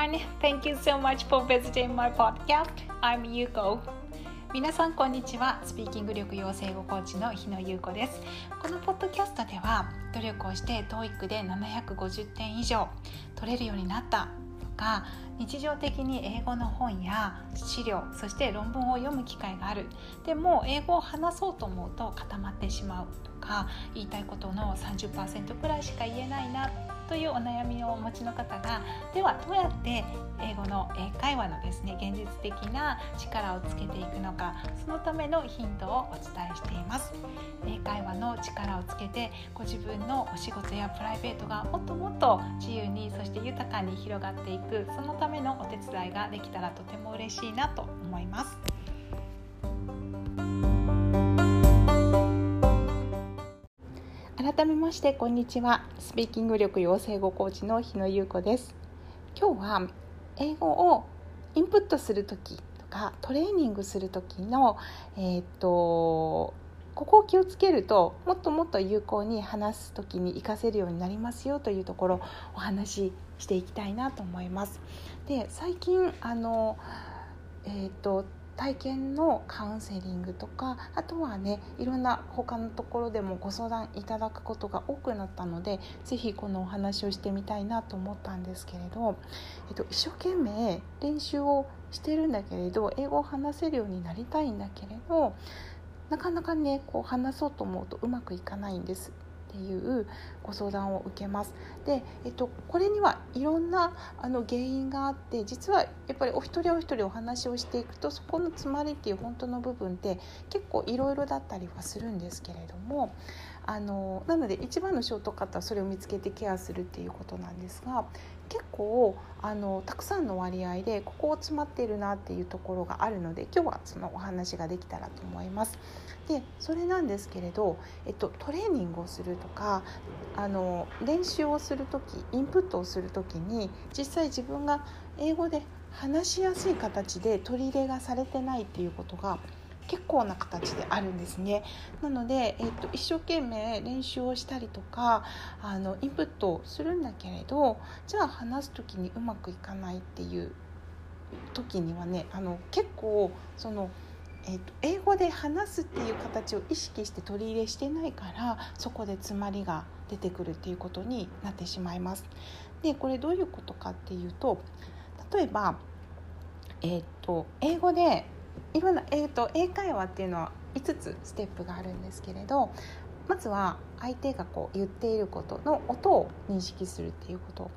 everyone. Thank you so much for visiting my podcast. I'm Yuko. 皆さんこんにちはスピーキング力養成語コーチの日野優子ですこのポッドキャストでは努力をして TOEIC で750点以上取れるようになったとか日常的に英語の本や資料そして論文を読む機会があるでも英語を話そうと思うと固まってしまうとか言いたいことの30%くらいしか言えないなというお悩みをお持ちの方がではどうやって英語の英会話のですね現実的な力をつけていくのかそのためのヒントをお伝えしています。英会話の力をつけてご自分のお仕事やプライベートがもっともっと自由にそして豊かに広がっていくそのためのお手伝いができたらとても嬉しいなと思います。改めましてこんにちはスピーキング力養成語コーチの日野優子です今日は英語をインプットする時とかトレーニングする時のえー、っとここを気をつけるともっともっと有効に話す時に活かせるようになりますよというところお話ししていきたいなと思います。で最近あのえーと体験のカウンセリングとかあとはねいろんな他のところでもご相談いただくことが多くなったので是非このお話をしてみたいなと思ったんですけれど、えっと、一生懸命練習をしてるんだけれど英語を話せるようになりたいんだけれどなかなかねこう話そうと思うとうまくいかないんです。っていうご相談を受けます。で、えっと、これにはいろんなあの原因があって実はやっぱりお一人お一人お話をしていくとそこの詰まりっていう本当の部分って結構いろいろだったりはするんですけれどもあのなので一番のショートカットはそれを見つけてケアするっていうことなんですが結構あのたくさんの割合でここを詰まっているなっていうところがあるので今日はそのお話ができたらと思います。でそれなんですけれど、えっと、トレーニングをするとかあの練習をする時インプットをする時に実際自分が英語で話しやすい形で取り入れがされてないっていうことが結構な形であるんですねなので、えーと、一生懸命練習をしたりとかあのインプットをするんだけれどじゃあ話す時にうまくいかないっていう時にはねあの結構その。えーと、英語で話すっていう形を意識して取り入れしてないからそこで詰まりが出てくるっていうことになってしまいます。でこれどういうことかっていうと例えば、えーと英語でいろんな、えーと、英会話っていうのは5つステップがあるんですけれどまずは相手がこう言っていることの音を認識するっていうこと。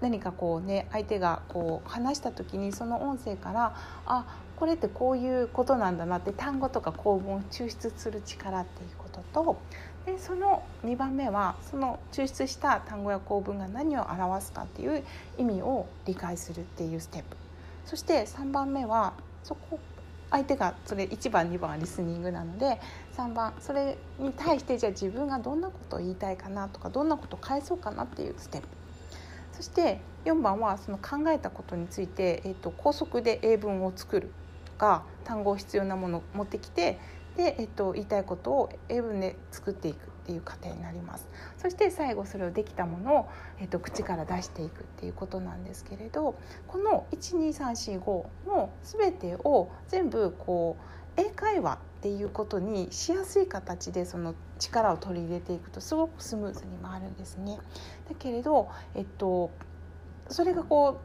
何かこうね相手がこう話した時にその音声からあこれってこういうことなんだなって単語とか構文を抽出する力っていうこととでその2番目はその抽出した単語や構文が何を表すかっていう意味を理解するっていうステップ。そして3番目はそこ相手がそれ1番2番はリスニングなので3番それに対してじゃあ自分がどんなことを言いたいかなとかどんなことを返そうかなっていうステップ。そして4番はその考えたことについて、えーと、高速で英文を作るとか単語必要なものを持ってきてで、えーと言いたいことを英文で作っていく。っていう過程になりますそして最後それをできたものを、えーと、口から出していくっていうことなんですけれどこの12345の全てを全部こう英会話っていうことにしやすい形でその力を取り入れていくとすごくスムーズに回るんですね。だけれど、えっと、それがこ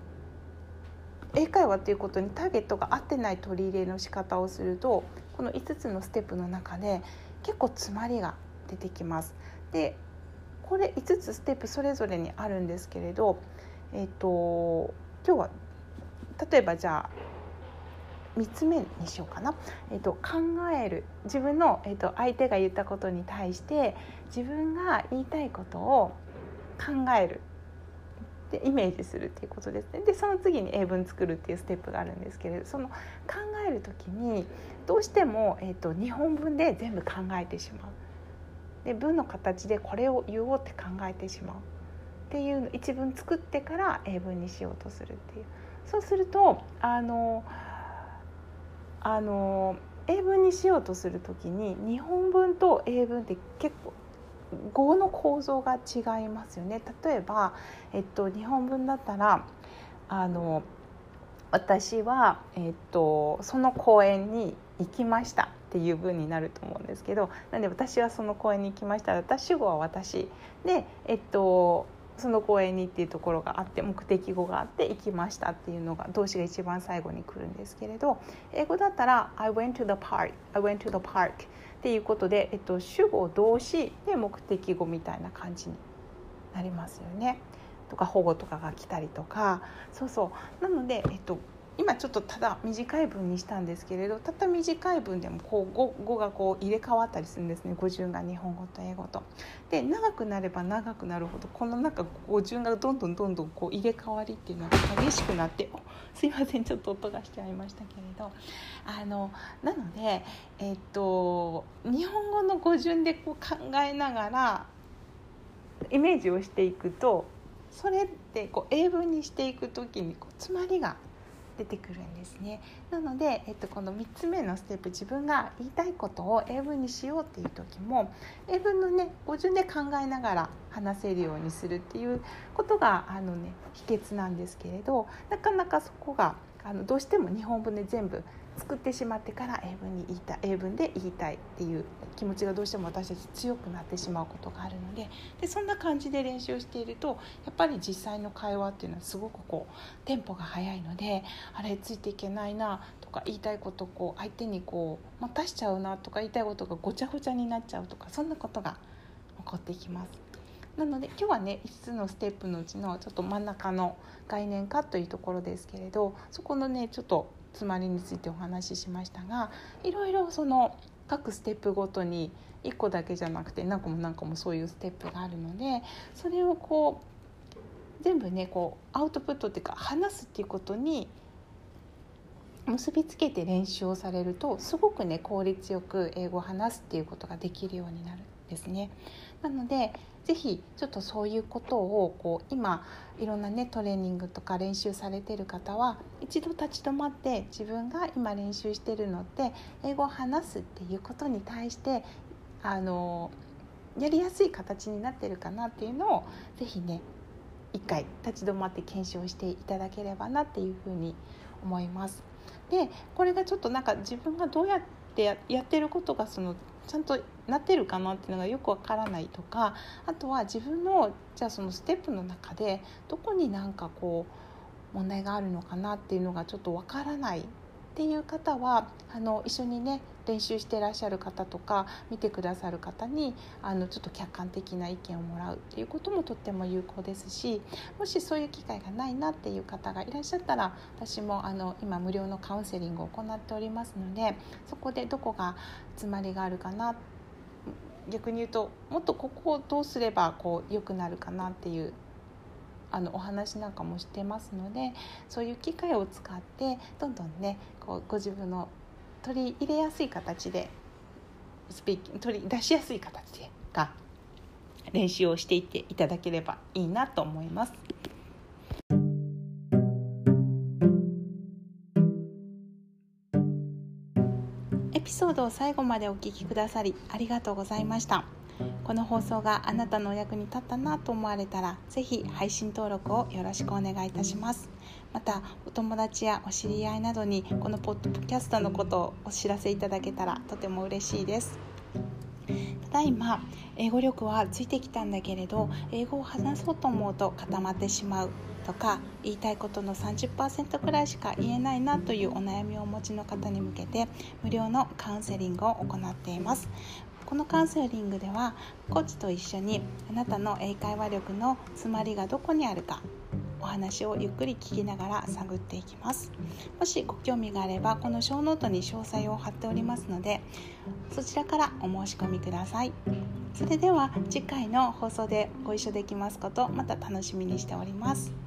う英会話っていうことにターゲットが合ってない取り入れの仕方をするとこの5つのステップの中で結構詰まりが出てきます。でこれ5つステップそれぞれにあるんですけれど、えーと、今日は例えばじゃあ3つ目にしようかな、えーと、考える自分の、えーと、相手が言ったことに対して自分が言いたいことを考えるでイメージするっていうことですねでその次に英文作るっていうステップがあるんですけれどその考える時にどうしても、えー、と日本文で全部考えてしまう。で文の形でこれを言おうって考えてしまう。っていう一文作ってから英文にしようとするっていう。そうするとあのあの英文にしようとする時に日本文と英文って結構語の構造が違いますよね。例えば、えっと、日本文だったらあの私は、えっと、その公園に行きました。っていう文になると思うんですけどなんで私はその公園に行きました。私主語は私。で、えっと、その公園にっていうところがあって目的語があって行きましたっていうのが動詞が一番最後に来るんですけれど英語だったら「I went to the park」「I went to the park」っていうことで、えっと、主語動詞で目的語みたいな感じになりますよね。とか保護とかが来たりとか。そうそう。なので、えっと、今ちょっとただ短い文にしたんですけれどたった短い文でもこう語語がこう入れ替わったりするんですね語順が日本語と英語と。で長くなれば長くなるほどこのなんか語順がどんどんどんどんこう入れ替わりっていうのが激しくなってすいませんちょっと音がしちゃいましたけれどあのなので、えっと日本語の語順でこう考えながらイメージをしていくとそれってこう英文にしていく時にこう詰まりが出てくるんですね。なので、えっと、この3つ目のステップ自分が言いたいことを英文にしようっていう時も英文のね語順で考えながら話せるようにするっていうことがあの、ね、秘訣なんですけれどなかなかそこがあのどうしても日本文で全部作ってしまってから英文に言いたい英文で言いたいっていう気持ちがどうしても私たち強くなってしまうことがあるのででそんな感じで練習しているとやっぱり実際の会話っていうのはすごくこうテンポが速いのであれついていけないなとか言いたいことこう相手にこう待たしちゃうなとか言いたいことがごちゃごちゃになっちゃうとかそんなことが起こっていきます。なので今日はね5つのステップのうちのちょっと真ん中の概念化というところですけれどそこのねちょっと詰まりについてお話ししましたがいろいろその各ステップごとに1個だけじゃなくて何個も何個もそういうステップがあるのでそれをこう全部ねこうアウトプットっていうか話すっていうことに結びつけて練習をされるとすごくね効率よく英語を話すっていうことができるようになる。ですね。なので是非ちょっとそういうことをこう今いろんなねトレーニングとか練習されてる方は一度立ち止まって自分が今練習してるのって英語を話すっていうことに対してあのやりやすい形になってるかなっていうのを是非ね一回立ち止まって検証していただければなっていうふうに思います。でこれがちょっとなんか自分がどうやってやってることがそのちゃんとなってるかなっていうのがよくわからないとかあとは自分のじゃあそのステップの中でどこになんかこう問題があるのかなっていうのがちょっとわからないっていう方はあの一緒にね練習してらっしゃる方とか見てくださる方にあのちょっと客観的な意見をもらうっていうこともとっても有効ですしもしそういう機会がないなっていう方がいらっしゃったら私もあの今無料のカウンセリングを行っておりますのでそこでどこが詰まりがあるかな逆に言うともっとここをどうすればこう良くなるかなっていうあのお話なんかもしてますのでそういう機会を使ってどんどんねこうご自分の取り入れやすい形でスピーキング取り出しやすい形でが練習をしていっていただければいいなと思います。エピソードを最後までお聞きくださりありがとうございました。この放送があなたのお役に立ったなと思われたら是非配信登録をよろしくお願いいたします。またお友達やお知り合いなどにこのポッドキャストのことをお知らせいただけたらとても嬉しいです。ただいま英語力はついてきたんだけれど英語を話そうと思うと固まってしまうとか言いたいことの30%くらいしか言えないなというお悩みをお持ちの方に向けて無料のカウンセリングを行っています。このカウンセリングではコーチと一緒にあなたの英会話力の詰まりがどこにあるかお話をゆっくり聞きながら探っていきます。もしご興味があればこの小ノートに詳細を貼っておりますのでそちらからお申し込みください。それでは次回の放送でご一緒できますことまた楽しみにしております。